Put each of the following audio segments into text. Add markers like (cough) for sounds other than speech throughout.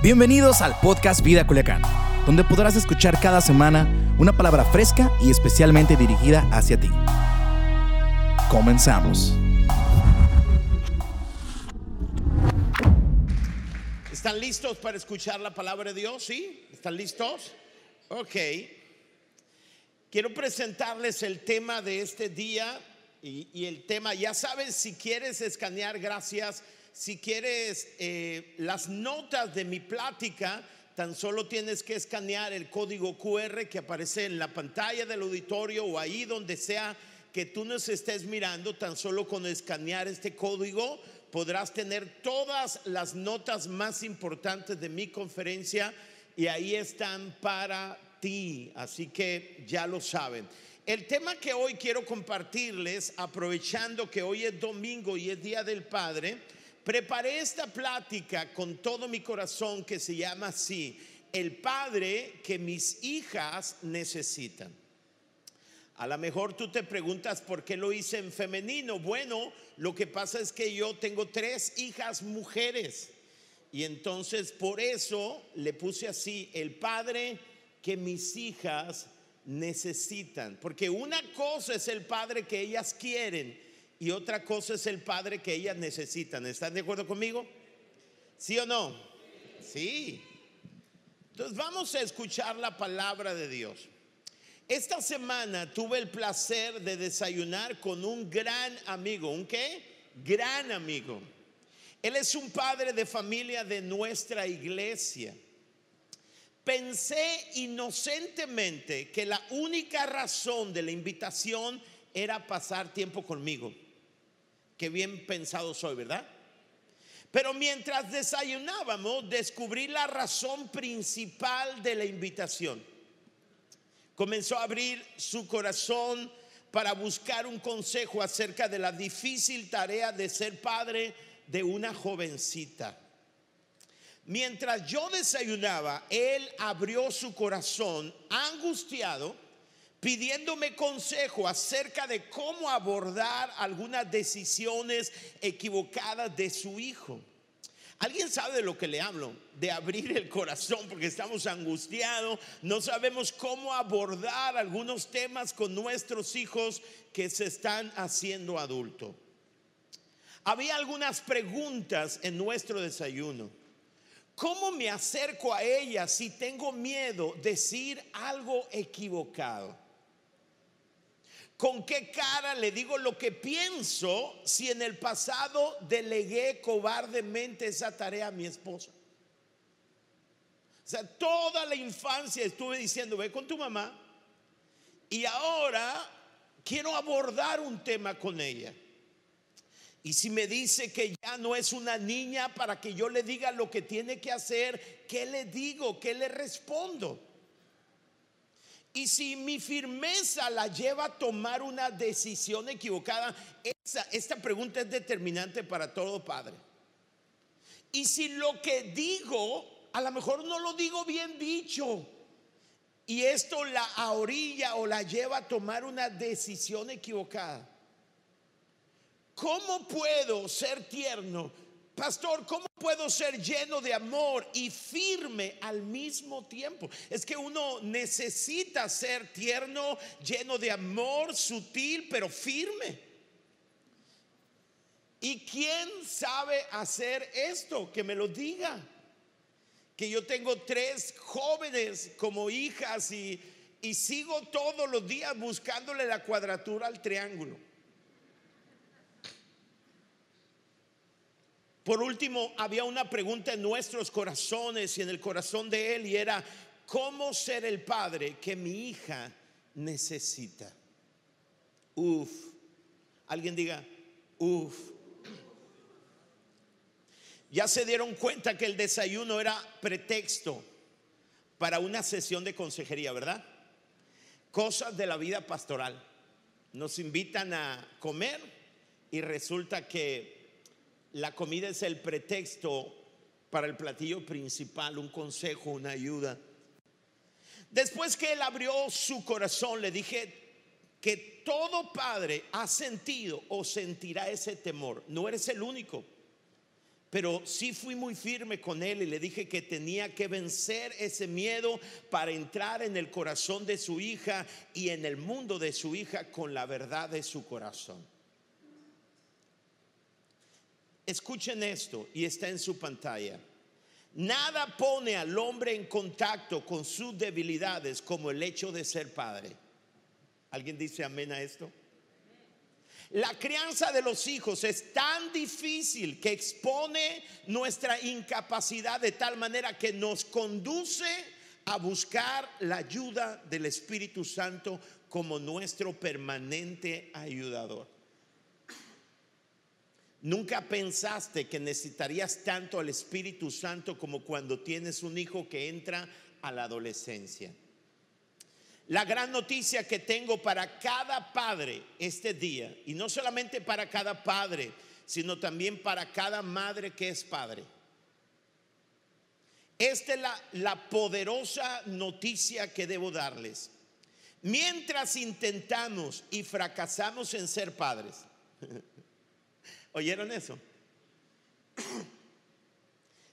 Bienvenidos al podcast Vida Culiacán, donde podrás escuchar cada semana una palabra fresca y especialmente dirigida hacia ti. Comenzamos. ¿Están listos para escuchar la palabra de Dios? ¿Sí? ¿Están listos? Ok. Quiero presentarles el tema de este día y, y el tema, ya sabes, si quieres escanear, gracias si quieres eh, las notas de mi plática, tan solo tienes que escanear el código QR que aparece en la pantalla del auditorio o ahí donde sea que tú nos estés mirando, tan solo con escanear este código podrás tener todas las notas más importantes de mi conferencia y ahí están para ti, así que ya lo saben. El tema que hoy quiero compartirles, aprovechando que hoy es domingo y es Día del Padre, Preparé esta plática con todo mi corazón que se llama así, el padre que mis hijas necesitan. A lo mejor tú te preguntas por qué lo hice en femenino. Bueno, lo que pasa es que yo tengo tres hijas mujeres y entonces por eso le puse así, el padre que mis hijas necesitan. Porque una cosa es el padre que ellas quieren y otra cosa es el padre que ellas necesitan. ¿Están de acuerdo conmigo? ¿Sí o no? Sí. Entonces vamos a escuchar la palabra de Dios. Esta semana tuve el placer de desayunar con un gran amigo. ¿Un qué? Gran amigo. Él es un padre de familia de nuestra iglesia. Pensé inocentemente que la única razón de la invitación era pasar tiempo conmigo. Qué bien pensado soy, ¿verdad? Pero mientras desayunábamos, descubrí la razón principal de la invitación. Comenzó a abrir su corazón para buscar un consejo acerca de la difícil tarea de ser padre de una jovencita. Mientras yo desayunaba, él abrió su corazón angustiado pidiéndome consejo acerca de cómo abordar algunas decisiones equivocadas de su hijo. ¿Alguien sabe de lo que le hablo? De abrir el corazón porque estamos angustiados, no sabemos cómo abordar algunos temas con nuestros hijos que se están haciendo adultos. Había algunas preguntas en nuestro desayuno. ¿Cómo me acerco a ella si tengo miedo de decir algo equivocado? ¿Con qué cara le digo lo que pienso si en el pasado delegué cobardemente esa tarea a mi esposa? O sea, toda la infancia estuve diciendo, ve con tu mamá y ahora quiero abordar un tema con ella. Y si me dice que ya no es una niña para que yo le diga lo que tiene que hacer, ¿qué le digo? ¿Qué le respondo? Y si mi firmeza la lleva a tomar una decisión equivocada, esta pregunta es determinante para todo padre. Y si lo que digo, a lo mejor no lo digo bien dicho, y esto la orilla o la lleva a tomar una decisión equivocada, ¿cómo puedo ser tierno? Pastor, ¿cómo puedo ser lleno de amor y firme al mismo tiempo? Es que uno necesita ser tierno, lleno de amor, sutil, pero firme. ¿Y quién sabe hacer esto? Que me lo diga. Que yo tengo tres jóvenes como hijas y, y sigo todos los días buscándole la cuadratura al triángulo. Por último, había una pregunta en nuestros corazones y en el corazón de él y era, ¿cómo ser el padre que mi hija necesita? Uf, alguien diga, uf. Ya se dieron cuenta que el desayuno era pretexto para una sesión de consejería, ¿verdad? Cosas de la vida pastoral. Nos invitan a comer y resulta que la comida es el pretexto para el platillo principal, un consejo, una ayuda. Después que él abrió su corazón, le dije que todo padre ha sentido o sentirá ese temor. No eres el único. Pero sí fui muy firme con él y le dije que tenía que vencer ese miedo para entrar en el corazón de su hija y en el mundo de su hija con la verdad de su corazón. Escuchen esto y está en su pantalla. Nada pone al hombre en contacto con sus debilidades como el hecho de ser padre. ¿Alguien dice amén a esto? La crianza de los hijos es tan difícil que expone nuestra incapacidad de tal manera que nos conduce a buscar la ayuda del Espíritu Santo como nuestro permanente ayudador. Nunca pensaste que necesitarías tanto al Espíritu Santo como cuando tienes un hijo que entra a la adolescencia. La gran noticia que tengo para cada padre este día, y no solamente para cada padre, sino también para cada madre que es padre. Esta es la, la poderosa noticia que debo darles. Mientras intentamos y fracasamos en ser padres, (laughs) ¿Oyeron eso?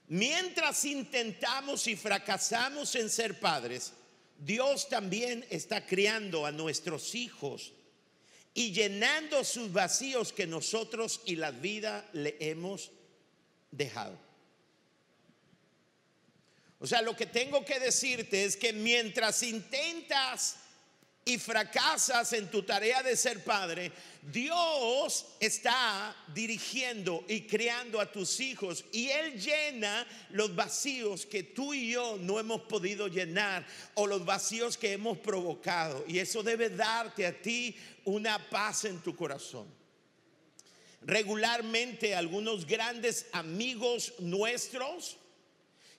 Mientras intentamos y fracasamos en ser padres, Dios también está criando a nuestros hijos y llenando sus vacíos que nosotros y la vida le hemos dejado. O sea, lo que tengo que decirte es que mientras intentas y fracasas en tu tarea de ser padre, Dios está dirigiendo y creando a tus hijos y Él llena los vacíos que tú y yo no hemos podido llenar o los vacíos que hemos provocado. Y eso debe darte a ti una paz en tu corazón. Regularmente algunos grandes amigos nuestros,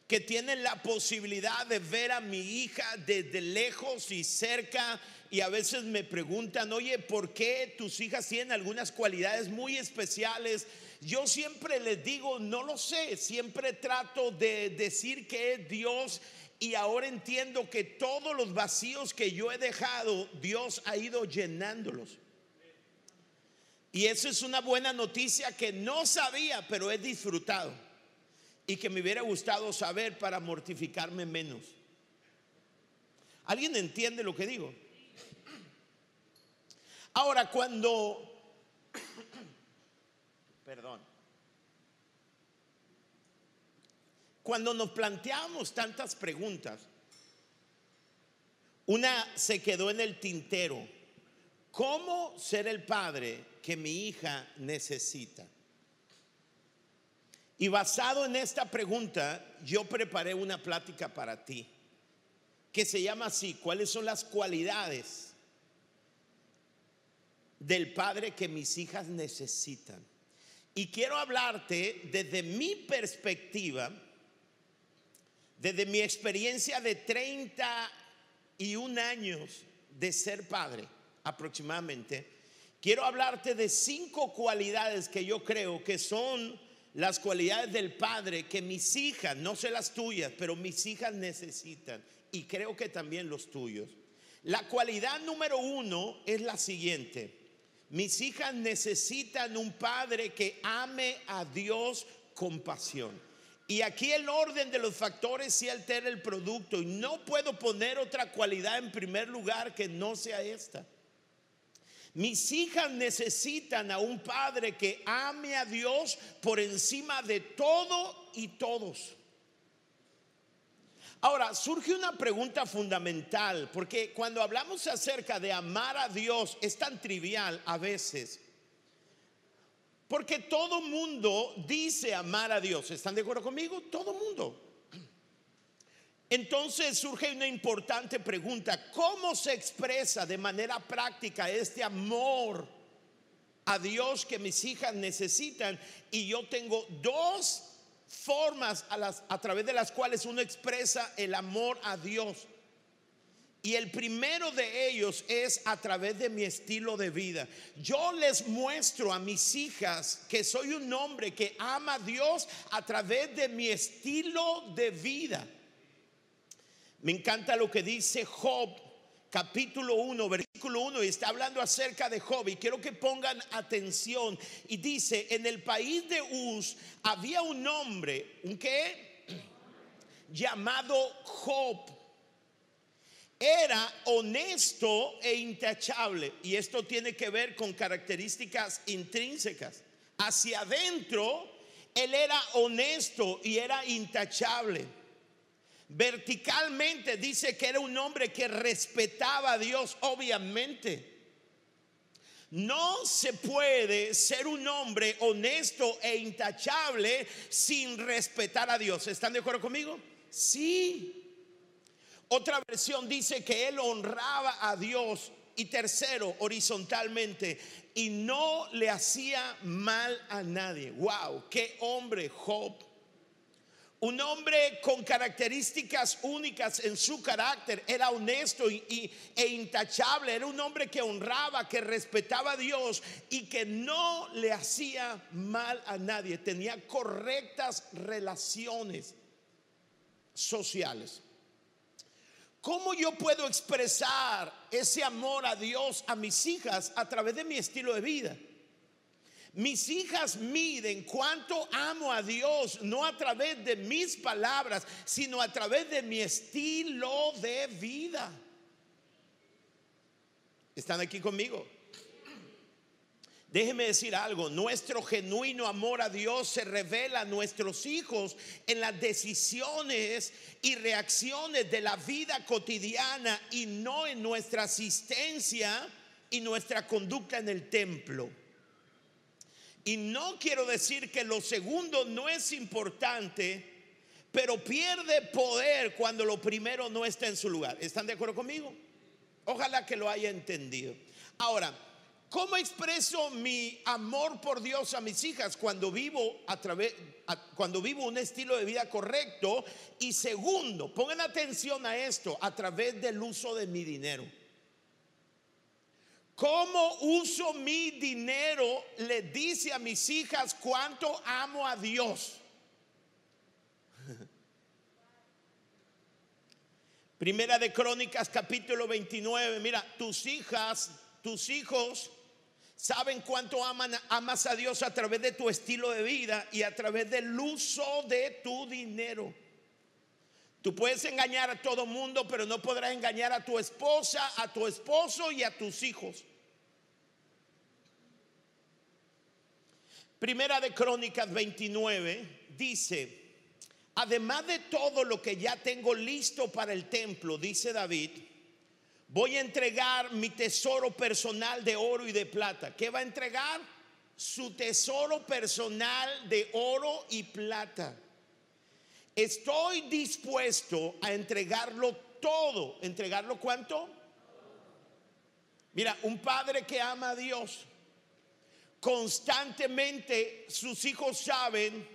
que tienen la posibilidad de ver a mi hija desde lejos y cerca y a veces me preguntan, oye, ¿por qué tus hijas tienen algunas cualidades muy especiales? Yo siempre les digo, no lo sé, siempre trato de decir que es Dios y ahora entiendo que todos los vacíos que yo he dejado, Dios ha ido llenándolos. Y eso es una buena noticia que no sabía, pero he disfrutado. Y que me hubiera gustado saber para mortificarme menos. ¿Alguien entiende lo que digo? Ahora, cuando, perdón, cuando nos planteamos tantas preguntas, una se quedó en el tintero. ¿Cómo ser el padre que mi hija necesita? Y basado en esta pregunta, yo preparé una plática para ti, que se llama así, ¿cuáles son las cualidades del padre que mis hijas necesitan. Y quiero hablarte desde mi perspectiva, desde mi experiencia de 31 años de ser padre aproximadamente. Quiero hablarte de cinco cualidades que yo creo que son las cualidades del padre que mis hijas, no sé las tuyas, pero mis hijas necesitan y creo que también los tuyos. La cualidad número uno es la siguiente. Mis hijas necesitan un padre que ame a Dios con pasión. Y aquí el orden de los factores sí altera el producto y no puedo poner otra cualidad en primer lugar que no sea esta. Mis hijas necesitan a un padre que ame a Dios por encima de todo y todos. Ahora, surge una pregunta fundamental, porque cuando hablamos acerca de amar a Dios es tan trivial a veces. Porque todo mundo dice amar a Dios. ¿Están de acuerdo conmigo? Todo mundo. Entonces surge una importante pregunta. ¿Cómo se expresa de manera práctica este amor a Dios que mis hijas necesitan? Y yo tengo dos formas a, las, a través de las cuales uno expresa el amor a Dios. Y el primero de ellos es a través de mi estilo de vida. Yo les muestro a mis hijas que soy un hombre que ama a Dios a través de mi estilo de vida. Me encanta lo que dice Job capítulo 1, versículo 1, y está hablando acerca de Job. Y quiero que pongan atención. Y dice, en el país de Uz había un hombre, ¿un qué? (clears throat) Llamado Job. Era honesto e intachable. Y esto tiene que ver con características intrínsecas. Hacia adentro, él era honesto y era intachable Verticalmente dice que era un hombre que respetaba a Dios, obviamente. No se puede ser un hombre honesto e intachable sin respetar a Dios. ¿Están de acuerdo conmigo? Sí. Otra versión dice que él honraba a Dios. Y tercero, horizontalmente, y no le hacía mal a nadie. Wow, qué hombre Job. Un hombre con características únicas en su carácter, era honesto y, e intachable, era un hombre que honraba, que respetaba a Dios y que no le hacía mal a nadie, tenía correctas relaciones sociales. ¿Cómo yo puedo expresar ese amor a Dios a mis hijas a través de mi estilo de vida? Mis hijas miden cuánto amo a Dios, no a través de mis palabras, sino a través de mi estilo de vida. ¿Están aquí conmigo? Déjeme decir algo, nuestro genuino amor a Dios se revela a nuestros hijos en las decisiones y reacciones de la vida cotidiana y no en nuestra asistencia y nuestra conducta en el templo. Y no quiero decir que lo segundo no es importante, pero pierde poder cuando lo primero no está en su lugar. ¿Están de acuerdo conmigo? Ojalá que lo haya entendido. Ahora, ¿cómo expreso mi amor por Dios a mis hijas cuando vivo a través cuando vivo un estilo de vida correcto? Y segundo, pongan atención a esto, a través del uso de mi dinero. ¿Cómo uso mi dinero? Le dice a mis hijas cuánto amo a Dios. (laughs) Primera de Crónicas capítulo 29. Mira, tus hijas, tus hijos saben cuánto aman, amas a Dios a través de tu estilo de vida y a través del uso de tu dinero. Tú puedes engañar a todo mundo, pero no podrás engañar a tu esposa, a tu esposo y a tus hijos. Primera de Crónicas 29 dice, además de todo lo que ya tengo listo para el templo, dice David, voy a entregar mi tesoro personal de oro y de plata. ¿Qué va a entregar? Su tesoro personal de oro y plata. Estoy dispuesto a entregarlo todo. ¿Entregarlo cuánto? Mira, un padre que ama a Dios constantemente sus hijos saben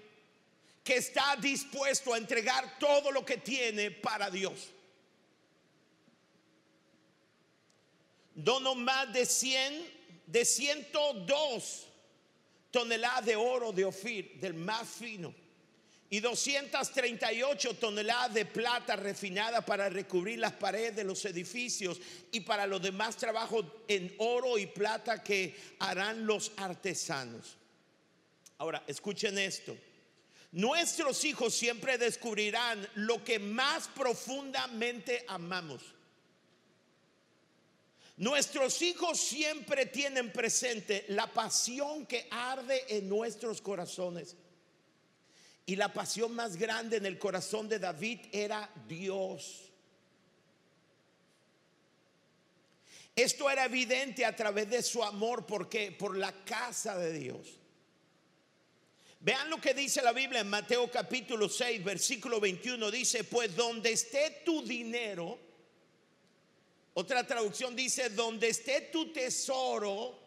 que está dispuesto a entregar todo lo que tiene para Dios. Dono más de 100, de 102 toneladas de oro de Ofir, del más fino y 238 toneladas de plata refinada para recubrir las paredes de los edificios y para los demás trabajos en oro y plata que harán los artesanos. Ahora, escuchen esto. Nuestros hijos siempre descubrirán lo que más profundamente amamos. Nuestros hijos siempre tienen presente la pasión que arde en nuestros corazones. Y la pasión más grande en el corazón de David era Dios. Esto era evidente a través de su amor, porque por la casa de Dios. Vean lo que dice la Biblia en Mateo capítulo 6, versículo 21. Dice, pues donde esté tu dinero, otra traducción dice, donde esté tu tesoro,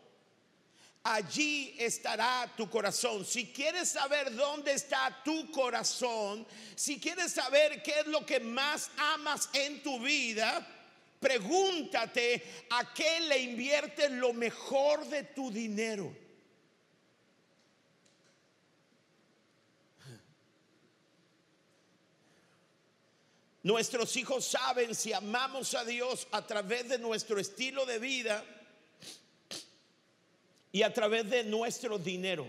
allí estará tu corazón. Si quieres saber dónde está tu corazón, si quieres saber qué es lo que más amas en tu vida, pregúntate a qué le inviertes lo mejor de tu dinero. Nuestros hijos saben si amamos a Dios a través de nuestro estilo de vida y a través de nuestro dinero.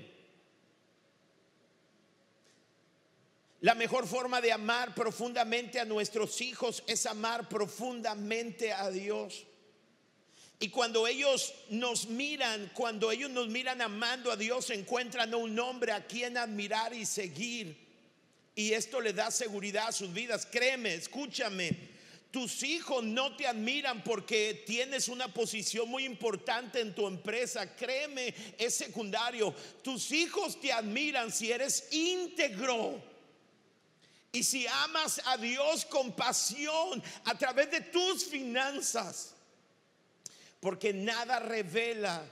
La mejor forma de amar profundamente a nuestros hijos es amar profundamente a Dios. Y cuando ellos nos miran, cuando ellos nos miran amando a Dios, encuentran un hombre a quien admirar y seguir. Y esto le da seguridad a sus vidas. Créeme, escúchame. Tus hijos no te admiran porque tienes una posición muy importante en tu empresa. Créeme, es secundario. Tus hijos te admiran si eres íntegro. Y si amas a Dios con pasión a través de tus finanzas porque nada revela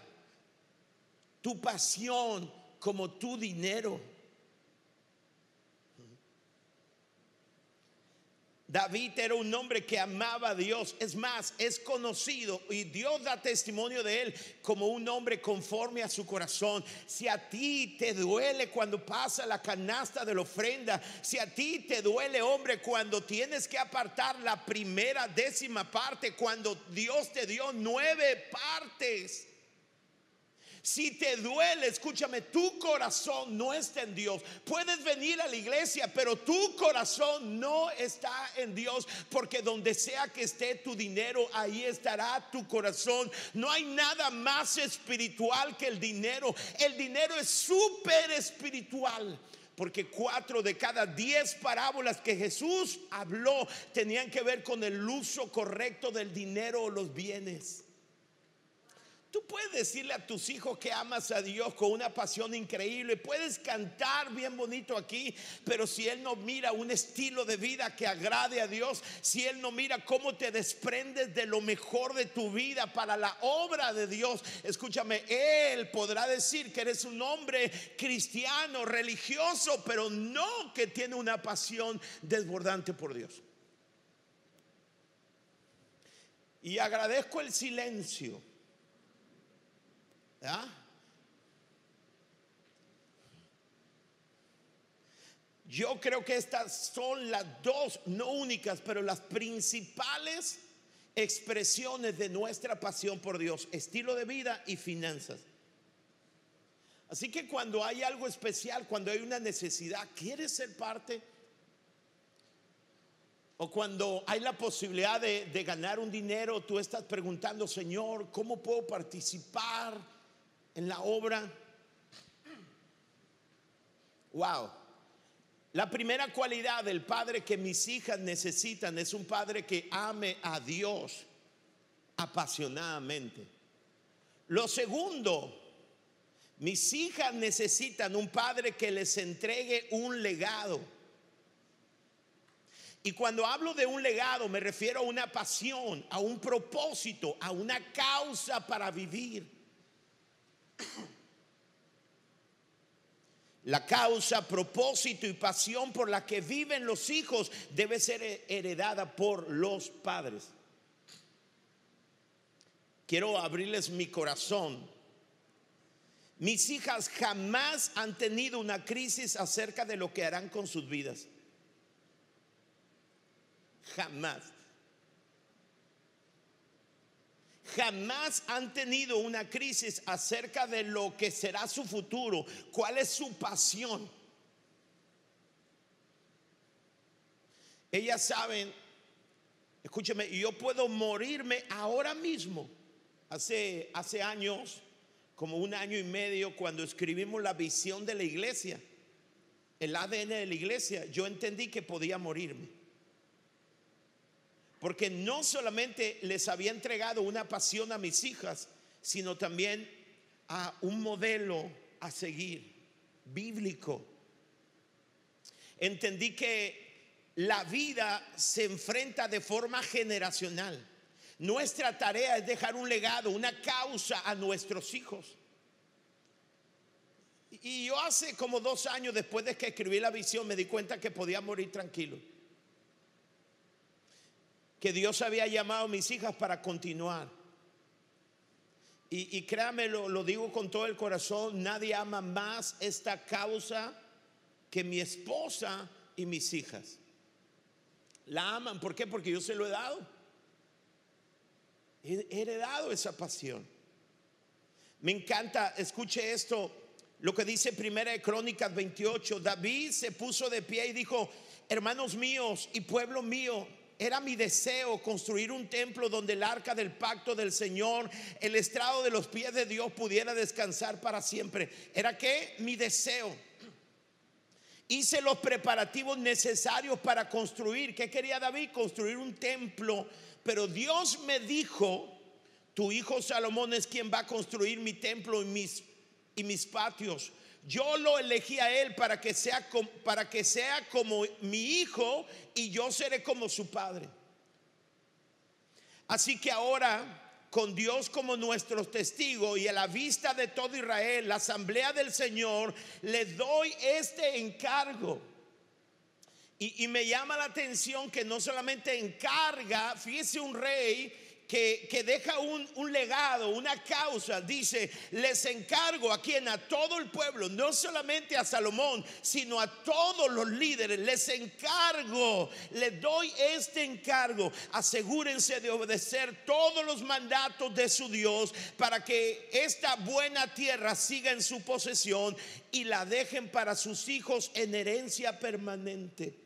tu pasión como tu dinero. David era un hombre que amaba a Dios. Es más, es conocido y Dios da testimonio de él como un hombre conforme a su corazón. Si a ti te duele cuando pasa la canasta de la ofrenda, si a ti te duele, hombre, cuando tienes que apartar la primera décima parte, cuando Dios te dio nueve partes si te duele, escúchame, tu corazón no está en Dios. Puedes venir a la iglesia, pero tu corazón no está en Dios, porque donde sea que esté tu dinero, ahí estará tu corazón. No hay nada más espiritual que el dinero. El dinero es súper espiritual porque cuatro de cada diez parábolas que Jesús habló tenían que ver con el uso correcto del dinero o los bienes. Tú puedes decirle a tus hijos que amas a Dios con una pasión increíble, puedes cantar bien bonito aquí, pero si Él no mira un estilo de vida que agrade a Dios, si Él no mira cómo te desprendes de lo mejor de tu vida para la obra de Dios, escúchame, Él podrá decir que eres un hombre cristiano, religioso, pero no que tiene una pasión desbordante por Dios. Y agradezco el silencio yo creo que estas son las dos, no únicas, pero las principales expresiones de nuestra pasión por Dios, estilo de vida y finanzas. Así que cuando hay algo especial, cuando hay una necesidad, ¿quieres ser parte? O cuando hay la posibilidad de, de ganar un dinero, tú estás preguntando, Señor, ¿cómo puedo participar? En la obra. Wow. La primera cualidad del padre que mis hijas necesitan es un padre que ame a Dios apasionadamente. Lo segundo, mis hijas necesitan un padre que les entregue un legado. Y cuando hablo de un legado me refiero a una pasión, a un propósito, a una causa para vivir. La causa, propósito y pasión por la que viven los hijos debe ser heredada por los padres. Quiero abrirles mi corazón. Mis hijas jamás han tenido una crisis acerca de lo que harán con sus vidas. Jamás. Jamás han tenido una crisis acerca de lo que será su futuro, cuál es su pasión. Ellas saben, escúcheme, yo puedo morirme ahora mismo. Hace, hace años, como un año y medio, cuando escribimos la visión de la iglesia, el ADN de la iglesia, yo entendí que podía morirme. Porque no solamente les había entregado una pasión a mis hijas, sino también a un modelo a seguir, bíblico. Entendí que la vida se enfrenta de forma generacional. Nuestra tarea es dejar un legado, una causa a nuestros hijos. Y yo hace como dos años después de que escribí la visión me di cuenta que podía morir tranquilo que Dios había llamado a mis hijas para continuar. Y, créame, lo, digo con todo el corazón, nadie ama más esta causa que mi esposa y mis hijas. La aman. ¿Por qué? Porque yo se lo he dado. He heredado esa pasión. Me encanta, escuche esto, lo que dice Primera de Crónicas 28. David se puso de pie y dijo, hermanos míos y pueblo mío, era mi deseo construir un templo donde el arca del pacto del Señor, el estrado de los pies de Dios pudiera descansar para siempre. ¿Era que Mi deseo. Hice los preparativos necesarios para construir. ¿Qué quería David? Construir un templo. Pero Dios me dijo, tu hijo Salomón es quien va a construir mi templo y mis, y mis patios. Yo lo elegí a él para que, sea, para que sea como mi hijo y yo seré como su padre. Así que ahora con Dios como nuestro testigo y a la vista de todo Israel, la asamblea del Señor, le doy este encargo. Y, y, me llama la atención que no solamente encarga, fíjese un rey que, deja un, legado, una causa, dice, les encargo a quien, a todo el pueblo, no solamente a Salomón, sino a todos los líderes, les encargo, les doy este encargo, asegúrense de obedecer todos los mandatos de su Dios para que esta buena tierra siga en su posesión y la dejen para sus hijos en herencia permanente.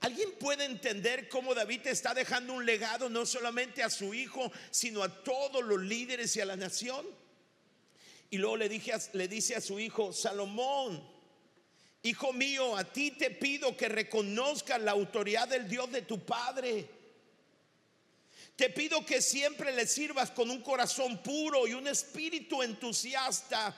¿Alguien puede entender cómo David está dejando un legado no solamente a su hijo, sino a todos los líderes y a la nación? Y luego le, dije, le dice a su hijo, Salomón, hijo mío, a ti te pido que reconozcas la autoridad del Dios de tu Padre. Te pido que siempre le sirvas con un corazón puro y un espíritu entusiasta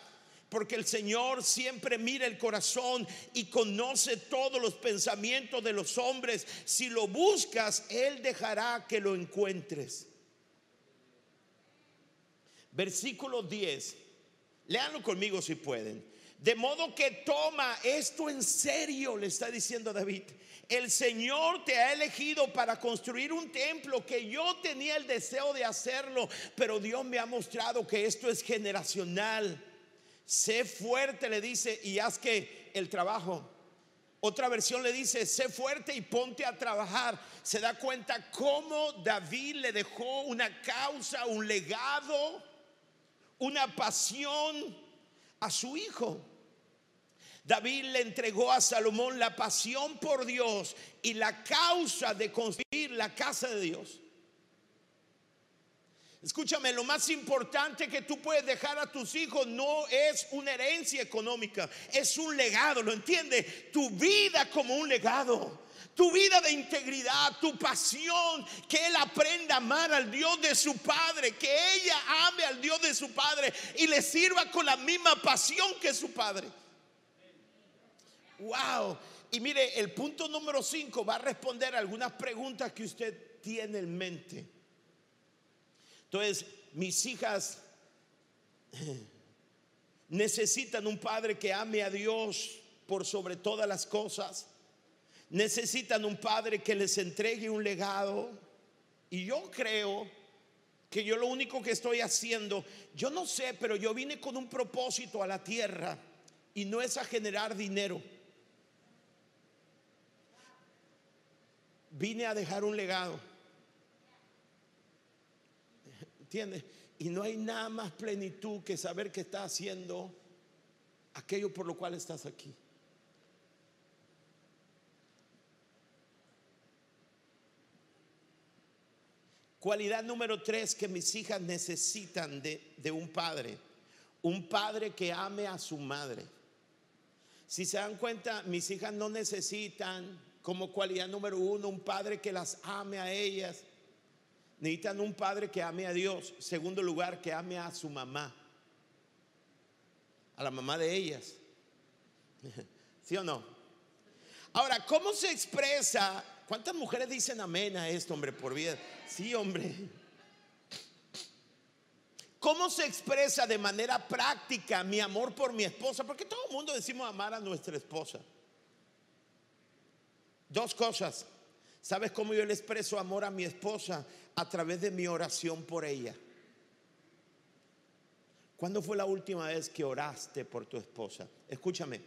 porque el Señor siempre mira el corazón y conoce todos los pensamientos de los hombres. Si lo buscas, Él dejará que lo encuentres. Versículo 10. Leanlo conmigo si pueden. De modo que toma esto en serio, le está diciendo David. El Señor te ha elegido para construir un templo que yo tenía el deseo de hacerlo, pero Dios me ha mostrado que esto es generacional sé fuerte, le dice, y haz que el trabajo. Otra versión le dice, sé fuerte y ponte a trabajar. Se da cuenta cómo David le dejó una causa, un legado, una pasión a su hijo. David le entregó a Salomón la pasión por Dios y la causa de construir la casa de Dios. Escúchame, lo más importante que tú puedes dejar a tus hijos no es una herencia económica, es un legado, ¿lo entiendes? Tu vida como un legado. Tu vida de integridad, tu pasión, que él aprenda a amar al Dios de su Padre, que ella ame al Dios de su Padre y le sirva con la misma pasión que su Padre. Wow. Y mire, el punto número 5 va a responder algunas preguntas que usted tiene en mente. Entonces, mis hijas (clears throat) necesitan un padre que ame a Dios por sobre todas las cosas. Necesitan un padre que les entregue un legado. Y yo creo que yo lo único que estoy haciendo, yo no sé, pero yo vine con un propósito a la tierra y no es a generar dinero. Vine a dejar un legado. ¿Entiendes? Y no hay nada más plenitud que saber que estás haciendo aquello por lo cual estás aquí. Cualidad número tres que mis hijas necesitan de, de, un padre. Un padre que ame a su madre. Si se dan cuenta, mis hijas no necesitan como cualidad número uno un padre que las ame a ellas Necesitan un padre que ame a Dios. Segundo lugar, que ame a su mamá. A la mamá de ellas. (laughs) ¿Sí o no? Ahora, ¿cómo se expresa? ¿Cuántas mujeres dicen amén a esto, hombre, por vida? Sí, hombre. ¿Cómo se expresa de manera práctica mi amor por mi esposa? Porque todo el mundo decimos amar a nuestra esposa. Dos cosas. ¿Sabes cómo yo le expreso amor a mi esposa? A través de mi oración por ella. ¿Cuándo fue la última vez que oraste por tu esposa? Escúchame,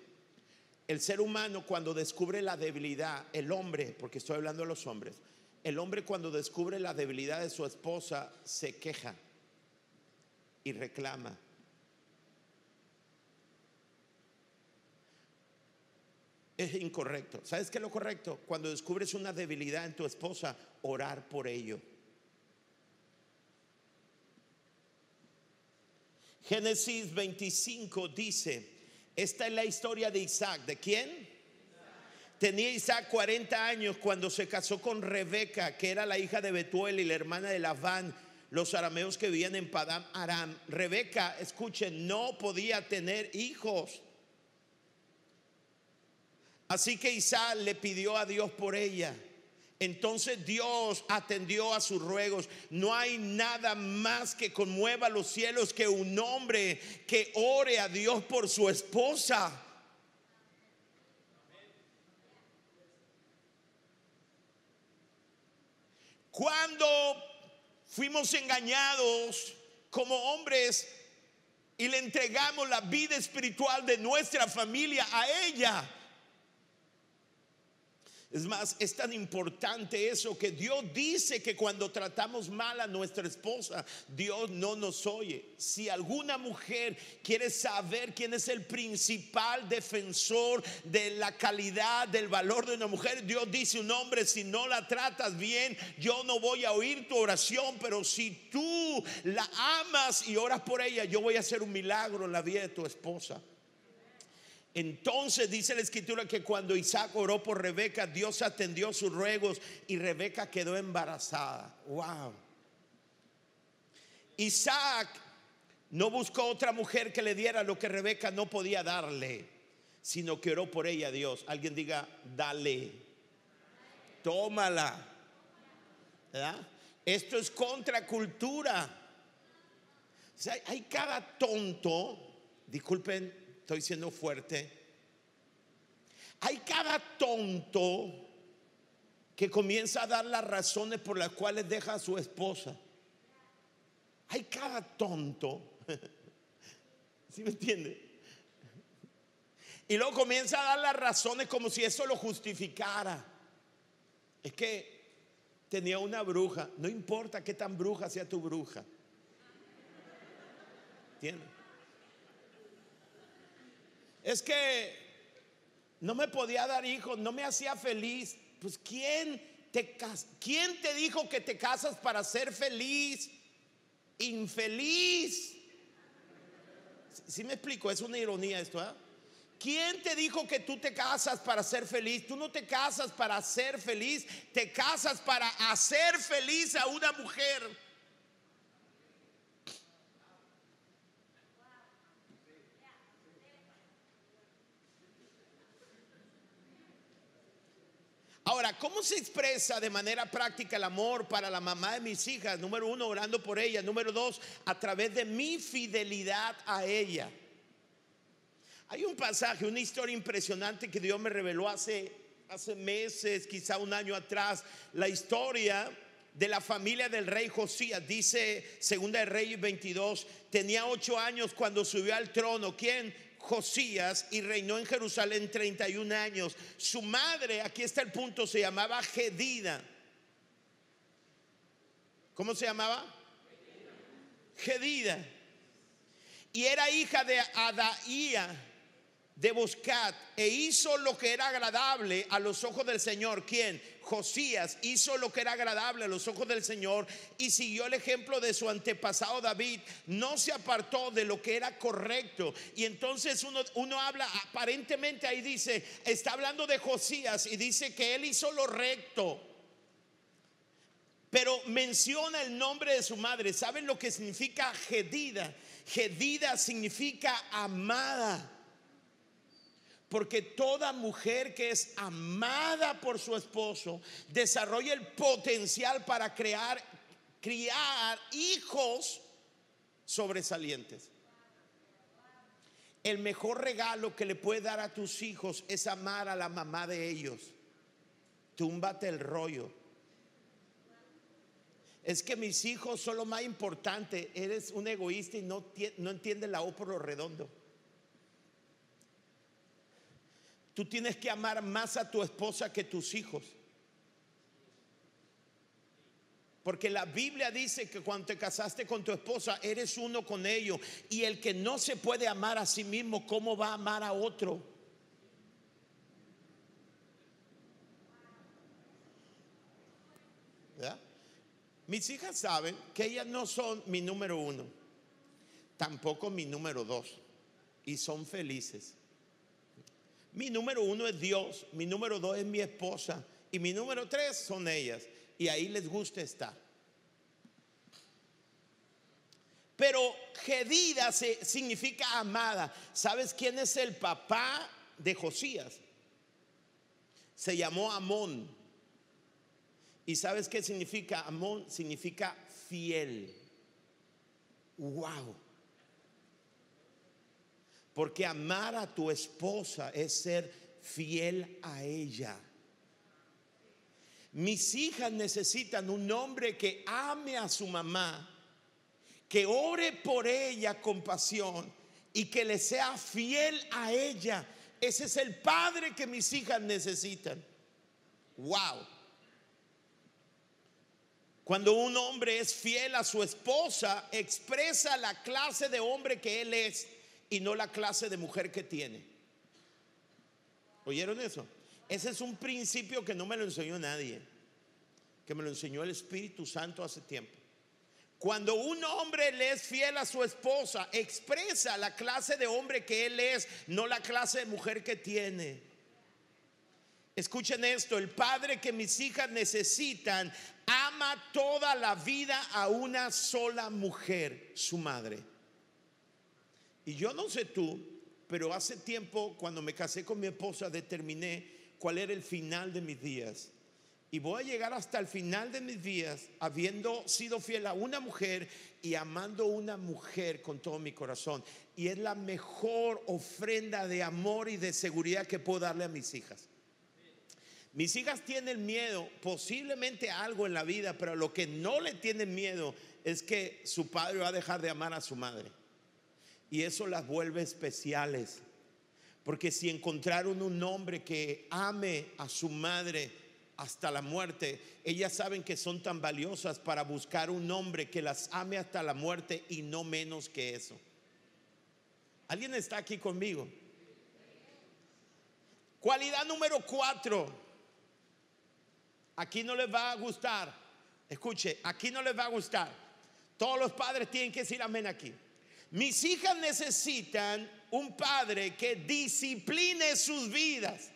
el ser humano cuando descubre la debilidad, el hombre, porque estoy hablando de los hombres, el hombre cuando descubre la debilidad de su esposa se queja y reclama. Es incorrecto. ¿Sabes qué es lo correcto? Cuando descubres una debilidad en tu esposa, orar por ello. Génesis 25 dice, esta es la historia de Isaac. ¿De quién? Tenía Isaac 40 años cuando se casó con Rebeca, que era la hija de Betuel y la hermana de Labán, los arameos que vivían en Padam Aram. Rebeca, escuchen, no podía tener hijos. Así que Isaac le pidió a Dios por ella. Entonces Dios atendió a sus ruegos. No hay nada más que conmueva los cielos que un hombre que ore a Dios por su esposa. Cuando fuimos engañados como hombres y le entregamos la vida espiritual de nuestra familia a ella, es más, es tan importante eso que Dios dice que cuando tratamos mal a nuestra esposa, Dios no nos oye. Si alguna mujer quiere saber quién es el principal defensor de la calidad, del valor de una mujer, Dios dice un hombre, si no la tratas bien, yo no voy a oír tu oración, pero si tú la amas y oras por ella, yo voy a hacer un milagro en la vida de tu esposa. Entonces dice la escritura que cuando Isaac oró por Rebeca, Dios atendió sus ruegos y Rebeca quedó embarazada. Wow. Isaac no buscó otra mujer que le diera lo que Rebeca no podía darle, sino que oró por ella Dios. Alguien diga, dale, tómala. Esto es contracultura. Hay cada tonto, disculpen estoy siendo fuerte. Hay cada tonto que comienza a dar las razones por las cuales deja a su esposa. Hay cada tonto. (laughs) ¿Sí me entiende? Y luego comienza a dar las razones como si eso lo justificara. Es que tenía una bruja. No importa qué tan bruja sea tu bruja. ¿Entiendes? Es que no me podía dar hijos, no me hacía feliz. Pues ¿quién te, ¿quién te dijo que te casas para ser feliz? Infeliz. Si me explico? Es una ironía esto. ¿eh? ¿Quién te dijo que tú te casas para ser feliz? Tú no te casas para ser feliz, te casas para hacer feliz a una mujer. Ahora, ¿cómo se expresa de manera práctica el amor para la mamá de mis hijas? Número uno, orando por ella. Número dos, a través de mi fidelidad a ella. Hay un pasaje, una historia impresionante que Dios me reveló hace, hace meses, quizá un año atrás. La historia de la familia del rey Josías. Dice Segunda de Reyes 22, tenía ocho años cuando subió al trono. ¿Quién? Josías y reinó en Jerusalén 31 años. Su madre, aquí está el punto, se llamaba Gedida. ¿Cómo se llamaba? Gedida. Y era hija de Adaía de Buscat e hizo lo que era agradable a los ojos del Señor. ¿Quién? Josías hizo lo que era agradable a los ojos del Señor y siguió el ejemplo de su antepasado David. No se apartó de lo que era correcto. Y entonces uno, uno habla, aparentemente ahí dice, está hablando de Josías y dice que él hizo lo recto. Pero menciona el nombre de su madre. ¿Saben lo que significa Gedida? Gedida significa amada. Porque toda mujer que es amada por su esposo desarrolla el potencial para crear, criar hijos sobresalientes. El mejor regalo que le puedes dar a tus hijos es amar a la mamá de ellos. Túmbate el rollo. Es que mis hijos son lo más importante. Eres un egoísta y no, no entiendes la O por lo redondo. Tú tienes que amar más a tu esposa que tus hijos. Porque la Biblia dice que cuando te casaste con tu esposa, eres uno con ellos. Y el que no se puede amar a sí mismo, ¿cómo va a amar a otro? Mis hijas saben que ellas no son mi número uno, tampoco mi número dos, y son felices. Mi número uno es Dios, mi número dos es mi esposa, y mi número tres son ellas y ahí les gusta estar. Pero Gedida significa amada. ¿Sabes quién es el papá de Josías? Se llamó Amón. ¿Y sabes qué significa Amón? Significa fiel. Wow. Porque amar a tu esposa es ser fiel a ella. Mis hijas necesitan un hombre que ame a su mamá, que ore por ella con pasión y que le sea fiel a ella. Ese es el padre que mis hijas necesitan. Wow. Cuando un hombre es fiel a su esposa, expresa la clase de hombre que él es y no la clase de mujer que tiene. ¿Oyeron eso? Ese es un principio que no me lo enseñó nadie, que me lo enseñó el Espíritu Santo hace tiempo. Cuando un hombre le es fiel a su esposa, expresa la clase de hombre que él es, no la clase de mujer que tiene. Escuchen esto, el padre que mis hijas necesitan ama toda la vida a una sola mujer, su madre. Y yo no sé tú, pero hace tiempo cuando me casé con mi esposa determiné cuál era el final de mis días. Y voy a llegar hasta el final de mis días habiendo sido fiel a una mujer y amando a una mujer con todo mi corazón. Y es la mejor ofrenda de amor y de seguridad que puedo darle a mis hijas. Mis hijas tienen miedo, posiblemente algo en la vida, pero lo que no le tienen miedo es que su padre va a dejar de amar a su madre. Y eso las vuelve especiales. Porque si encontraron un hombre que ame a su madre hasta la muerte, ellas saben que son tan valiosas para buscar un hombre que las ame hasta la muerte y no menos que eso. ¿Alguien está aquí conmigo? Cualidad número cuatro. Aquí no les va a gustar. Escuche, aquí no les va a gustar. Todos los padres tienen que decir amén aquí. Mis hijas necesitan un padre que discipline sus vidas.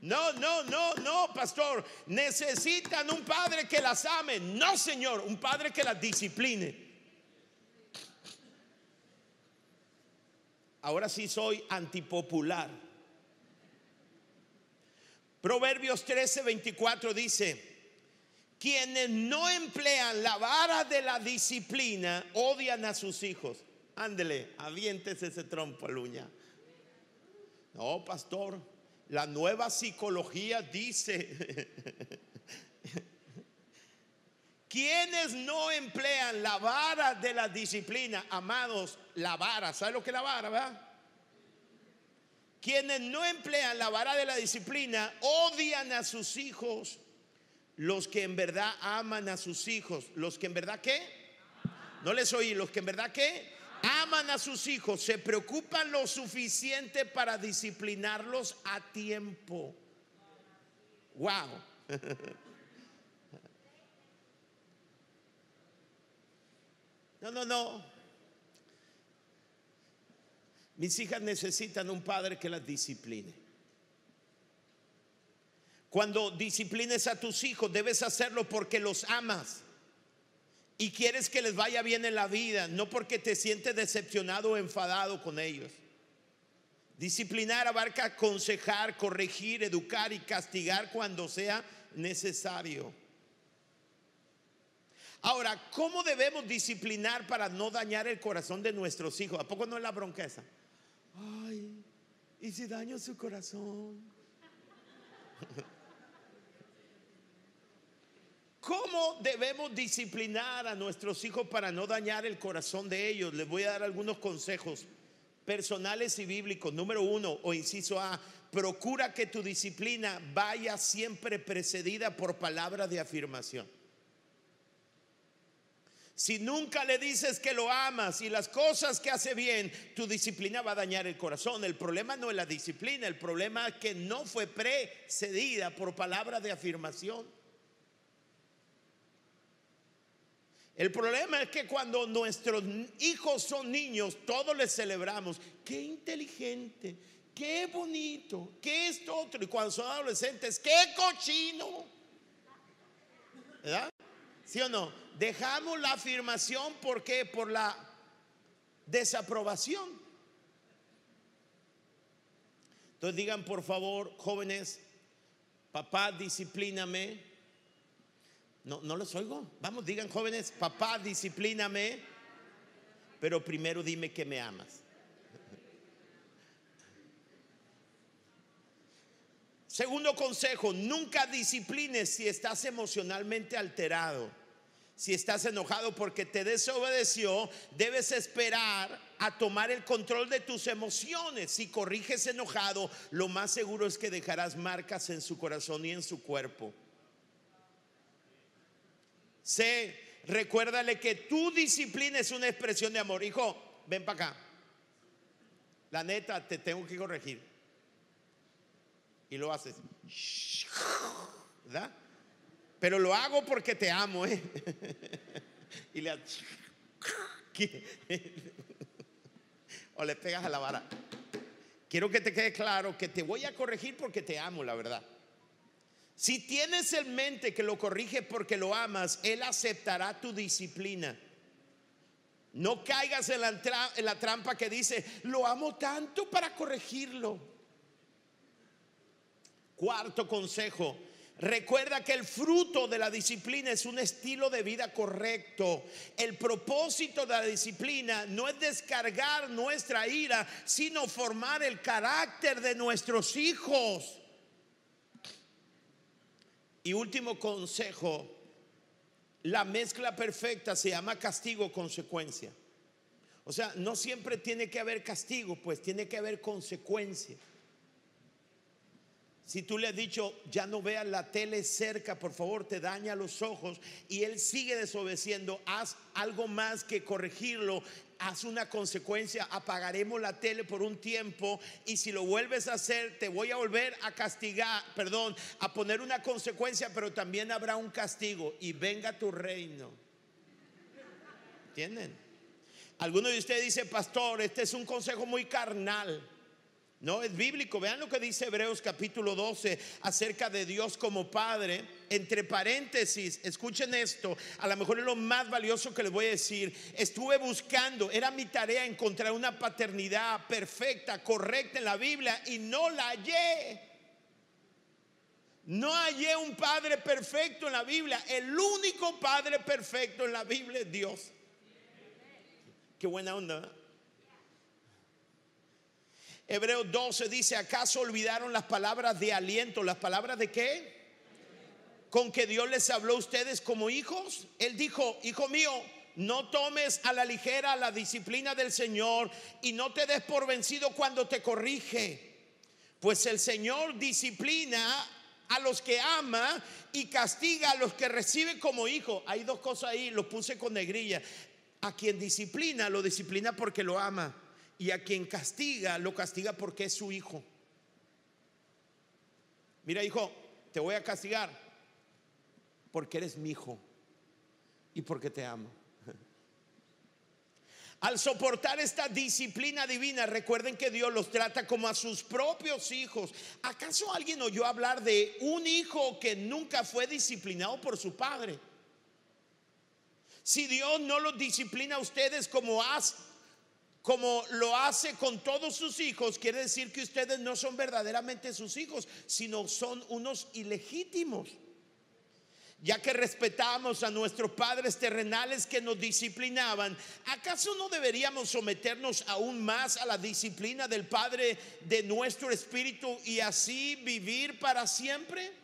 No, no, no, no, pastor. Necesitan un padre que las ame. No, Señor, un padre que las discipline. Ahora sí soy antipopular. Proverbios 13, 24 dice, quienes no emplean la vara de la disciplina odian a sus hijos. Ándele, aviéntese ese trompo luña. No, pastor, la nueva psicología dice, (laughs) quienes no emplean la vara de la disciplina, amados, la vara, ¿sabe lo que es la vara? Quienes no emplean la vara de la disciplina odian a sus hijos. Los que en verdad aman a sus hijos, los que en verdad qué? No les oí, los que en verdad qué? aman a sus hijos, se preocupan lo suficiente para disciplinarlos a tiempo. Wow. (laughs) No, no, no. Mis hijas necesitan un padre que las discipline. Cuando disciplines a tus hijos, debes hacerlo porque los amas y quieres que les vaya bien en la vida, no porque te sientes decepcionado o enfadado con ellos. Disciplinar abarca aconsejar, corregir, educar y castigar cuando sea necesario. Ahora, ¿cómo debemos disciplinar para no dañar el corazón de nuestros hijos? ¿A poco no es la bronqueza? Ay, ¿y si daño su corazón? ¿Cómo debemos disciplinar a nuestros hijos para no dañar el corazón de ellos? Les voy a dar algunos consejos personales y bíblicos. Número uno, o inciso A, procura que tu disciplina vaya siempre precedida por palabras de afirmación. Si nunca le dices que lo amas y las cosas que hace bien, tu disciplina va a dañar el corazón. El problema no es la disciplina, el problema es que no fue precedida por palabras de afirmación. El problema es que cuando nuestros hijos son niños, todos les celebramos. Qué inteligente, qué bonito, qué esto otro. Y cuando son adolescentes, qué cochino. ¿Verdad? ¿Sí o no? Dejamos la afirmación, ¿por qué? Por la desaprobación. Entonces digan, por favor, jóvenes, papá, disciplíname. No, no los oigo. Vamos, digan, jóvenes, papá, disciplíname. Pero primero dime que me amas. Segundo consejo, nunca disciplines si estás emocionalmente alterado. Si estás enojado porque te desobedeció, debes esperar a tomar el control de tus emociones. Si corriges enojado, lo más seguro es que dejarás marcas en su corazón y en su cuerpo. Sé, recuérdale que tu disciplina es una expresión de amor. Hijo, ven para acá. La neta, te tengo que corregir y lo haces. ¿Verdad? Pero lo hago porque te amo, ¿eh? (laughs) y le (laughs) o le pegas a la vara. Quiero que te quede claro que te voy a corregir porque te amo, la verdad. Si tienes en mente que lo corrige porque lo amas, Él aceptará tu disciplina. No caigas en la, en la trampa que dice, lo amo tanto para corregirlo. Cuarto consejo, Recuerda que el fruto de la disciplina es un estilo de vida correcto. El propósito de la disciplina no es descargar nuestra ira, sino formar el carácter de nuestros hijos. Y último consejo, la mezcla perfecta se llama castigo-consecuencia. O sea, no siempre tiene que haber castigo, pues tiene que haber consecuencia. Si tú le has dicho, ya no veas la tele cerca, por favor, te daña los ojos, y él sigue desobedeciendo, haz algo más que corregirlo, haz una consecuencia, apagaremos la tele por un tiempo, y si lo vuelves a hacer, te voy a volver a castigar, perdón, a poner una consecuencia, pero también habrá un castigo, y venga tu reino. ¿Entienden? Alguno de ustedes dice, pastor, este es un consejo muy carnal. No, es bíblico. Vean lo que dice Hebreos capítulo 12 acerca de Dios como Padre. Entre paréntesis, escuchen esto, a lo mejor es lo más valioso que les voy a decir. Estuve buscando, era mi tarea encontrar una paternidad perfecta, correcta en la Biblia y no la hallé. No hallé un padre perfecto en la Biblia. El único padre perfecto en la Biblia es Dios. Qué buena onda. Hebreos 12 dice, ¿acaso olvidaron las palabras de aliento? ¿Las palabras de qué? Con que Dios les habló a ustedes como hijos. Él dijo, hijo mío, no tomes a la ligera la disciplina del Señor y no te des por vencido cuando te corrige. Pues el Señor disciplina a los que ama y castiga a los que recibe como hijo. Hay dos cosas ahí, lo puse con negrilla. A quien disciplina, lo disciplina porque lo ama y a quien castiga, lo castiga porque es su hijo. Mira, hijo, te voy a castigar porque eres mi hijo y porque te amo. (laughs) Al soportar esta disciplina divina, recuerden que Dios los trata como a sus propios hijos. ¿Acaso alguien oyó hablar de un hijo que nunca fue disciplinado por su padre? Si Dios no los disciplina a ustedes como has como lo hace con todos sus hijos, quiere decir que ustedes no son verdaderamente sus hijos, sino son unos ilegítimos. Ya que respetamos a nuestros padres terrenales que nos disciplinaban, ¿acaso no deberíamos someternos aún más a la disciplina del Padre de nuestro espíritu y así vivir para siempre?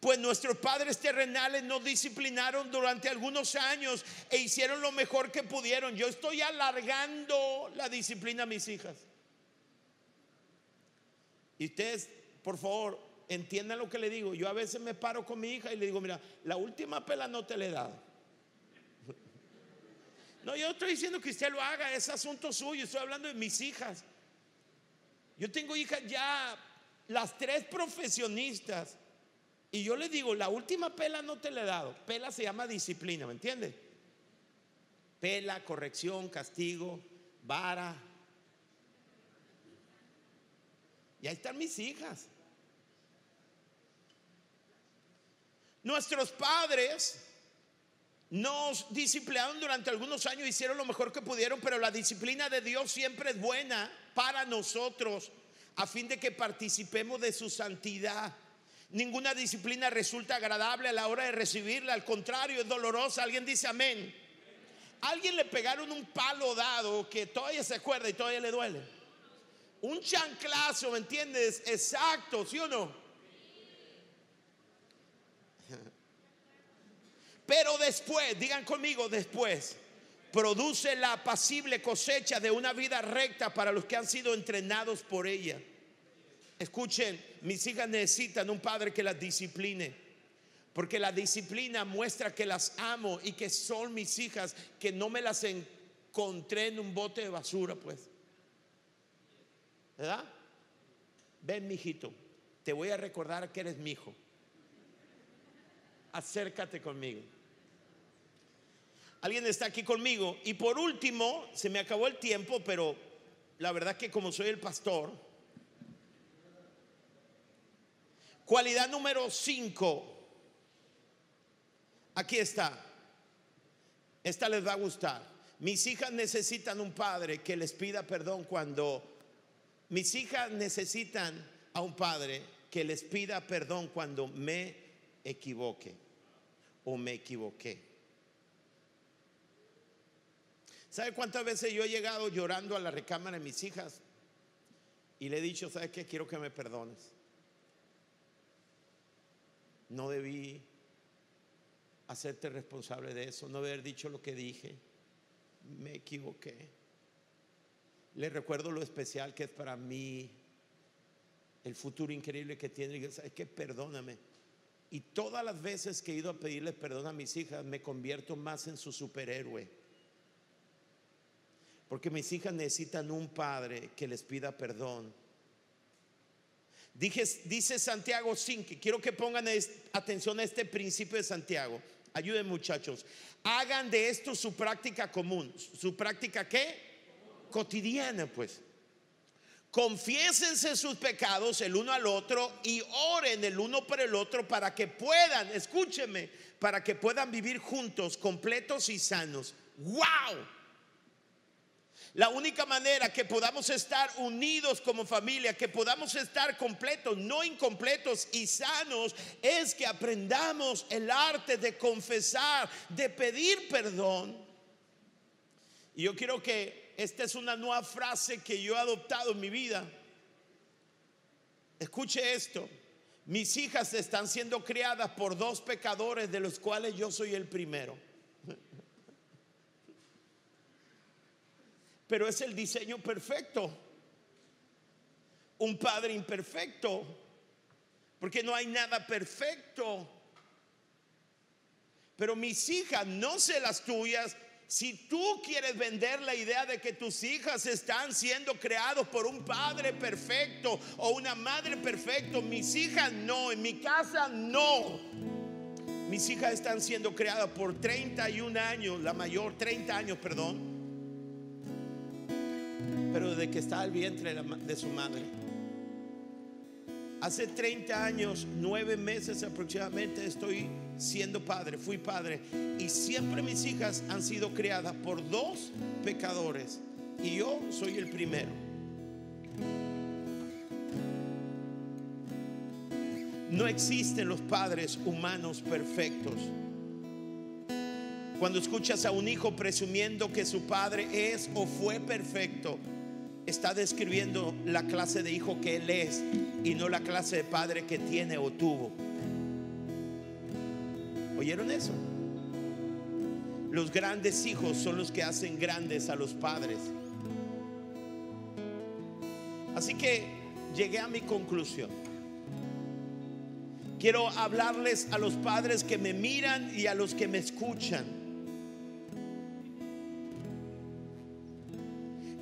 Pues nuestros padres terrenales nos disciplinaron durante algunos años e hicieron lo mejor que pudieron. Yo estoy alargando la disciplina a mis hijas. Y ustedes, por favor, entiendan lo que le digo. Yo a veces me paro con mi hija y le digo, mira, la última pela no te la he dado. (laughs) No, yo estoy diciendo que usted lo haga, es asunto suyo. Estoy hablando de mis hijas. Yo tengo hijas ya, las tres profesionistas. Y yo le digo, la última pela no te la he dado. Pela se llama disciplina, ¿me entiendes? Pela, corrección, castigo, vara. Y ahí están mis hijas. Nuestros padres nos disciplinaron durante algunos años, hicieron lo mejor que pudieron, pero la disciplina de Dios siempre es buena para nosotros, a fin de que participemos de su santidad. Ninguna disciplina resulta agradable a la hora de recibirla, al contrario, es dolorosa. Alguien dice amén. Alguien le pegaron un palo dado que todavía se acuerda y todavía le duele. Un chanclazo, ¿me entiendes? Exacto, ¿sí o no? Pero después, digan conmigo, después, produce la apacible cosecha de una vida recta para los que han sido entrenados por ella. Escuchen, mis hijas necesitan un padre que las discipline. Porque la disciplina muestra que las amo y que son mis hijas, que no me las encontré en un bote de basura, pues. ¿Verdad? Ven, mijito, te voy a recordar que eres mi hijo. Acércate conmigo. Alguien está aquí conmigo. Y por último, se me acabó el tiempo, pero la verdad que como soy el pastor, Cualidad número 5. Aquí está. Esta les va a gustar. Mis hijas necesitan un padre que les pida perdón cuando... Mis hijas necesitan a un padre que les pida perdón cuando me equivoque o me equivoqué. ¿Sabe cuántas veces yo he llegado llorando a la recámara de mis hijas y le he dicho, ¿sabes qué? Quiero que me perdones no debí hacerte responsable de eso, no haber dicho lo que dije, me equivoqué. Le recuerdo lo especial que es para mí, el futuro increíble que tiene. Es que perdóname. Y todas las veces que he ido a pedirle perdón a mis hijas, me convierto más en su superhéroe. Porque mis hijas necesitan un padre que les pida perdón dice Santiago 5, quiero que pongan atención a este principio de Santiago. Ayuden muchachos. Hagan de esto su práctica común. ¿Su práctica qué? Cotidiana, pues. Confiésense sus pecados el uno al otro y oren el uno por el otro para que puedan, escúcheme, para que puedan vivir juntos, completos y sanos. ¡Wow! La única manera que podamos estar unidos como familia, que podamos estar completos, no incompletos y sanos, es que aprendamos el arte de confesar, de pedir perdón. Y yo quiero que esta es una nueva frase que yo he adoptado en mi vida. Escuche esto. Mis hijas están siendo criadas por dos pecadores de los cuales yo soy el primero. Pero es el diseño perfecto. Un padre imperfecto, porque no hay nada perfecto. Pero mis hijas, no sé las tuyas, si tú quieres vender la idea de que tus hijas están siendo creados por un padre perfecto o una madre perfecto, mis hijas no, en mi casa no. Mis hijas están siendo creadas por 31 años, la mayor 30 años, perdón pero desde que estaba el vientre de su madre. Hace 30 años, 9 meses aproximadamente, estoy siendo padre, fui padre. Y siempre mis hijas han sido criadas por dos pecadores. Y yo soy el primero. No existen los padres humanos perfectos. Cuando escuchas a un hijo presumiendo que su padre es o fue perfecto, está describiendo la clase de hijo que él es y no la clase de padre que tiene o tuvo. ¿Oyeron eso? Los grandes hijos son los que hacen grandes a los padres. Así que llegué a mi conclusión. Quiero hablarles a los padres que me miran y a los que me escuchan.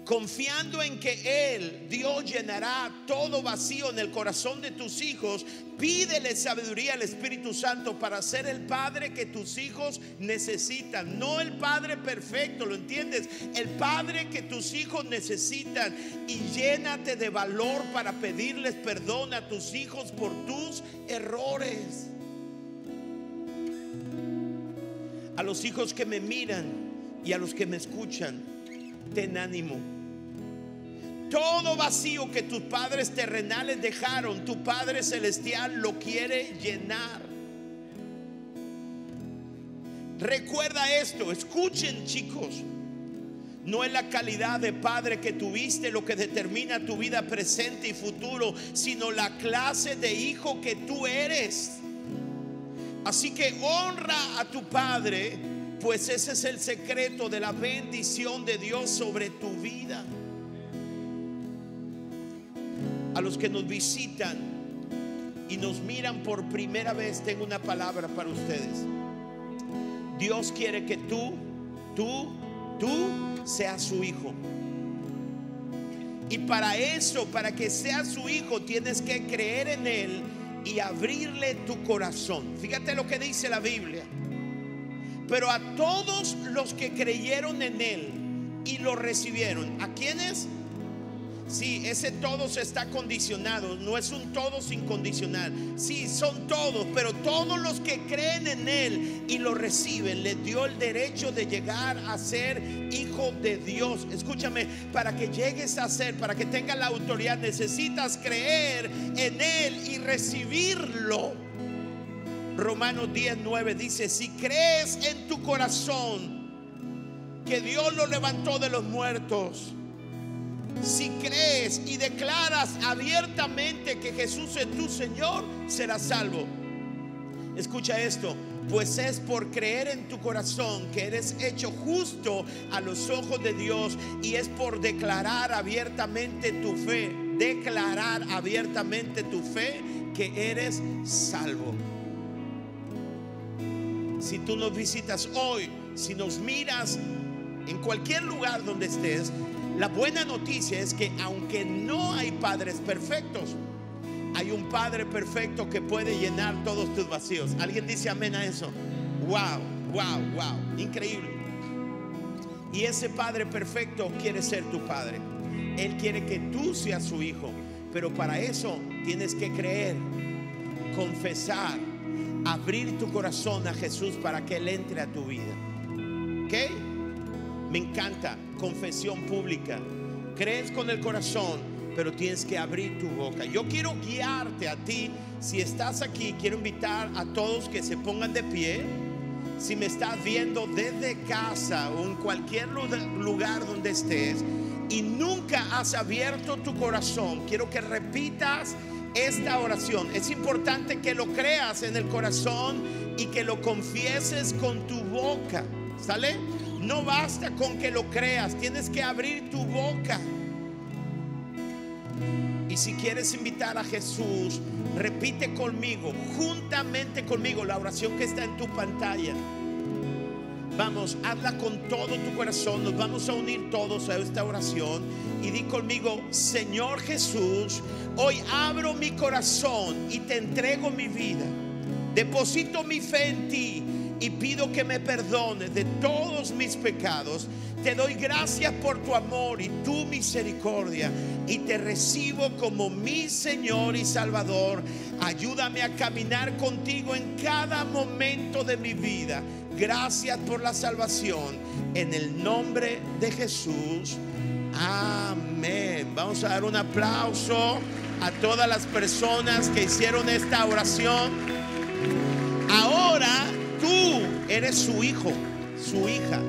Confiando en que Él, Dios, llenará todo vacío en el corazón de tus hijos, pídele sabiduría al Espíritu Santo para ser el Padre que tus hijos necesitan. No el Padre perfecto, ¿lo entiendes? El Padre que tus hijos necesitan. Y llénate de valor para pedirles perdón a tus hijos por tus errores. A los hijos que me miran y a los que me escuchan, ten ánimo todo vacío que tus padres terrenales dejaron, tu Padre Celestial lo quiere llenar. Recuerda esto, escuchen chicos. No es la calidad de padre que tuviste lo que determina tu vida presente y futuro, sino la clase de hijo que tú eres. Así que honra a tu padre, pues ese es el secreto de la bendición de Dios sobre tu vida a los que nos visitan y nos miran por primera vez, tengo una palabra para ustedes. Dios quiere que tú, tú, tú seas su hijo. Y para eso, para que seas su hijo, tienes que creer en Él y abrirle tu corazón. Fíjate lo que dice la Biblia. Pero a todos los que creyeron en Él y lo recibieron, ¿a quiénes? Sí, ese todos está condicionado, no es un todos incondicional. Sí, son todos, pero todos los que creen en Él y lo reciben, le dio el derecho de llegar a ser hijo de Dios. Escúchame, para que llegues a ser, para que tengas la autoridad, necesitas creer en Él y recibirlo. Romanos 19 dice, si crees en tu corazón que Dios lo levantó de los muertos, si crees y declaras abiertamente que Jesús es tu Señor, serás salvo. Escucha esto, pues es por creer en tu corazón que eres hecho justo a los ojos de Dios y es por declarar abiertamente tu fe, declarar abiertamente tu fe que eres salvo. Si tú nos visitas hoy, si nos miras en cualquier lugar donde estés, la buena noticia es que aunque no hay padres perfectos, hay un Padre perfecto que puede llenar todos tus vacíos. ¿Alguien dice amén a eso? Wow, wow, wow, increíble. Y ese Padre perfecto quiere ser tu Padre. Él quiere que tú seas su hijo. Pero para eso tienes que creer, confesar, abrir tu corazón a Jesús para que Él entre a tu vida. ¿Ok? Me encanta confesión pública. Crees con el corazón, pero tienes que abrir tu boca. Yo quiero guiarte a ti. Si estás aquí, quiero invitar a todos que se pongan de pie. Si me estás viendo desde casa o en cualquier lugar donde estés y nunca has abierto tu corazón, quiero que repitas esta oración. Es importante que lo creas en el corazón y que lo confieses con tu boca. ¿Sale? No basta con que lo creas, tienes que abrir tu boca. Y si quieres invitar a Jesús, repite conmigo, juntamente conmigo, la oración que está en tu pantalla. Vamos, hazla con todo tu corazón. Nos vamos a unir todos a esta oración. Y di conmigo, Señor Jesús, hoy abro mi corazón y te entrego mi vida. Deposito mi fe en ti y pido que me perdones de todos mis pecados. Te doy gracias por tu amor y tu misericordia y te recibo como mi Señor y Salvador. Ayúdame a caminar contigo en cada momento de mi vida. Gracias por la salvación. En el nombre de Jesús. Amén. Vamos a dar un aplauso a todas las personas que hicieron esta oración. Ahora Tú eres su hijo, su hija.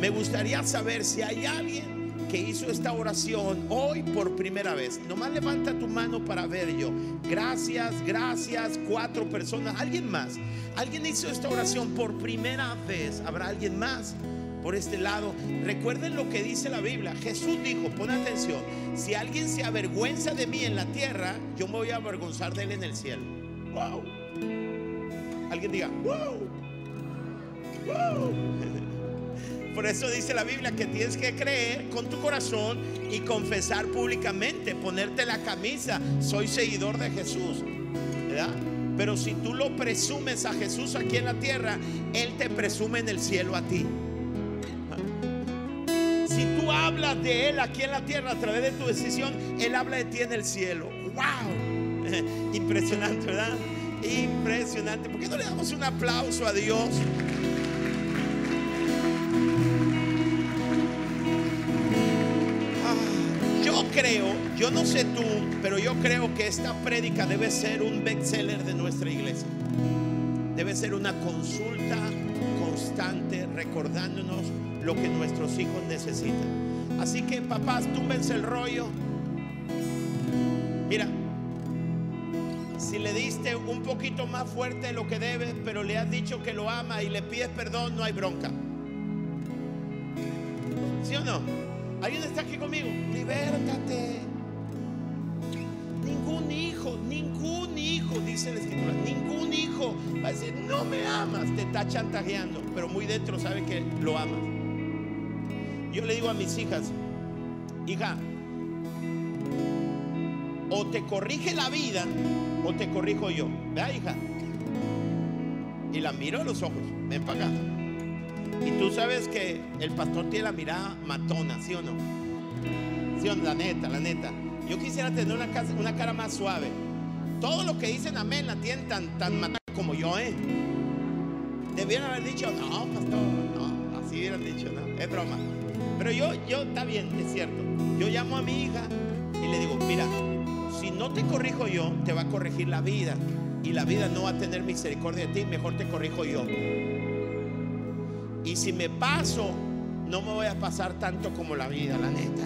Me gustaría saber si hay alguien que hizo esta oración hoy por primera vez. Nomás levanta tu mano para ver yo. Gracias, gracias. Cuatro personas. ¿Alguien más? ¿Alguien hizo esta oración por primera vez? ¿Habrá alguien más? Por este lado, recuerden lo que dice la Biblia. Jesús dijo, pon atención, si alguien se avergüenza de mí en la tierra, yo me voy a avergonzar de él en el cielo. Wow. Alguien diga, wow. (laughs) Por eso dice la Biblia que tienes que creer con tu corazón y confesar públicamente, ponerte la camisa, soy seguidor de Jesús. ¿verdad? Pero si tú lo presumes a Jesús aquí en la tierra, Él te presume en el cielo a ti. (laughs) Si tú hablas de Él aquí en la tierra a través de tu decisión, Él habla de ti en el cielo. ¡Wow! (laughs) Impresionante, ¿verdad? Impresionante. ¿Por qué no le damos un aplauso a Dios? Creo, yo no sé tú, pero yo creo que esta prédica debe ser un bestseller de nuestra iglesia. Debe ser una consulta constante recordándonos lo que nuestros hijos necesitan. Así que papás, túmbense el rollo. Mira, si le diste un poquito más fuerte de lo que debes, pero le has dicho que lo ama y le pides perdón, no hay bronca. ¿Sí o no? ¿Alguien está aquí conmigo? Libértate. Ningún hijo, ningún hijo, dice la escritura, ningún hijo va a decir, no me amas, te está chantajeando, pero muy dentro sabe que lo amas. Yo le digo a mis hijas, hija, o te corrige la vida o te corrijo yo. Vea, hija. Y la miro a los ojos, ven para acá. Y tú sabes que el pastor tiene la mirada matona, ¿sí o no? ¿Sí o no? La neta, la neta. Yo quisiera tener una, cara más suave. Todo lo que dicen amén la tienen tan, tan matona como yo, ¿eh? Debieron haber dicho, no, pastor, no, así hubieran dicho, no, es broma. Pero yo, yo, está bien, es cierto. Yo llamo a mi hija y le digo, mira, si no te corrijo yo, te va a corregir la vida. Y la vida no va a tener misericordia de ti, mejor te corrijo yo. Y si me paso, no me voy a pasar tanto como la vida, la neta.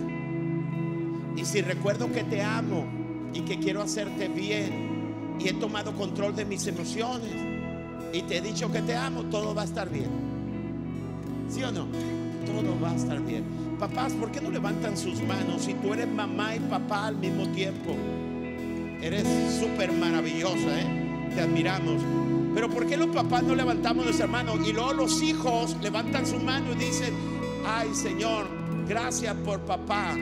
Y si recuerdo que te amo y que quiero hacerte bien y he tomado control de mis emociones y te he dicho que te amo, todo va a estar bien. ¿Sí o no? Todo va a estar bien. Papás, ¿por qué no levantan sus manos si tú eres mamá y papá al mismo tiempo? Eres súper maravillosa, ¿eh? Te admiramos. Pero ¿por qué los papás no levantamos nuestras manos? Y luego los hijos levantan su mano y dicen, ay Señor, gracias por papá.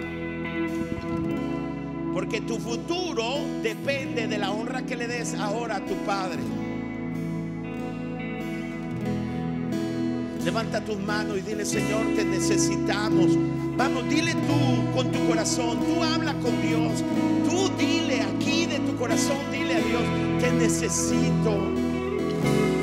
Porque tu futuro depende de la honra que le des ahora a tu padre. Levanta tus manos y dile, Señor, te necesitamos. Vamos, dile tú con tu corazón, tú habla con Dios. Tú dile aquí de tu corazón, dile a Dios, te necesito. Te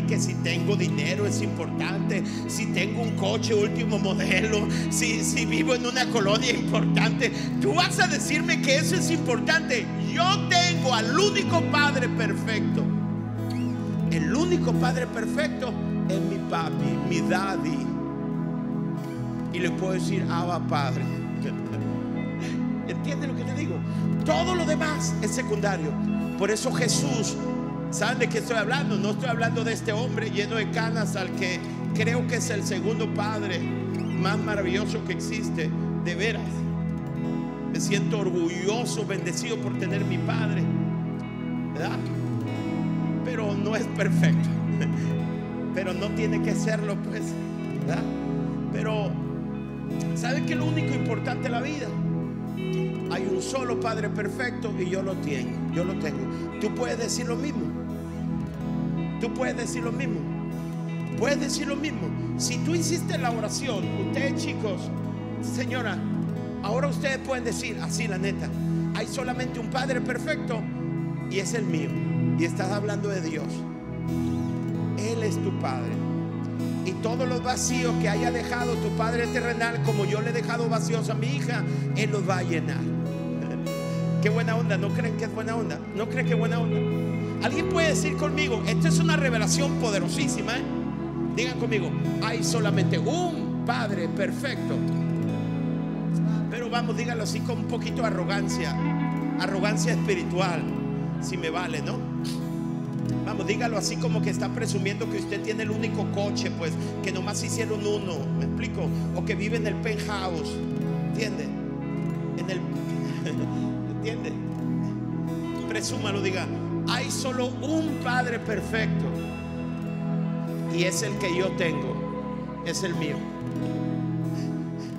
que si tengo dinero es importante, si tengo un coche último modelo, si, si vivo en una colonia importante, tú vas a decirme que eso es importante. Yo tengo al único Padre perfecto. El único Padre perfecto es mi papi, mi daddy. Y le puedo decir, Abba Padre. (laughs) ¿Entiendes lo que te digo? Todo lo demás es secundario. Por eso Jesús ¿Saben de qué estoy hablando? No estoy hablando de este hombre lleno de canas al que creo que es el segundo padre más maravilloso que existe. De veras. Me siento orgulloso, bendecido por tener mi padre. ¿Verdad? Pero no es perfecto. (laughs) Pero no tiene que serlo, pues. ¿verdad? Pero, ¿saben qué es lo único importante en la vida? Hay un solo Padre perfecto y yo lo tengo. Yo lo tengo. Tú puedes decir lo mismo. Tú puedes decir lo mismo. Puedes decir lo mismo. Si tú hiciste la oración, ustedes chicos, señora, ahora ustedes pueden decir así la neta. Hay solamente un Padre perfecto y es el mío. Y estás hablando de Dios. Él es tu Padre. Y todos los vacíos que haya dejado tu Padre terrenal, como yo le he dejado vacíos a mi hija, Él los va a llenar. Qué buena onda, ¿no creen que es buena onda? ¿No creen que es buena onda? Alguien puede decir conmigo, esto es una revelación poderosísima. ¿eh? Digan conmigo, hay solamente un Padre perfecto. Pero vamos, díganlo así con un poquito de arrogancia, arrogancia espiritual, si me vale, ¿no? Vamos, dígalo así como que está presumiendo que usted tiene el único coche, pues que nomás hicieron uno, ¿me explico? O que vive en el penthouse, ¿entiende? En el, (laughs) ¿entiende? Presúmalo, diga, hay solo un Padre perfecto y es el que yo tengo, es el mío.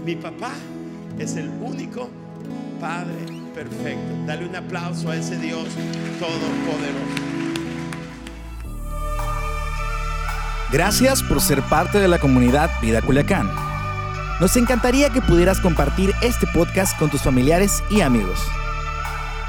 Mi papá es el único Padre perfecto. Dale un aplauso a ese Dios todopoderoso. Gracias por ser parte de la comunidad Vida Culiacán. Nos encantaría que pudieras compartir este podcast con tus familiares y amigos.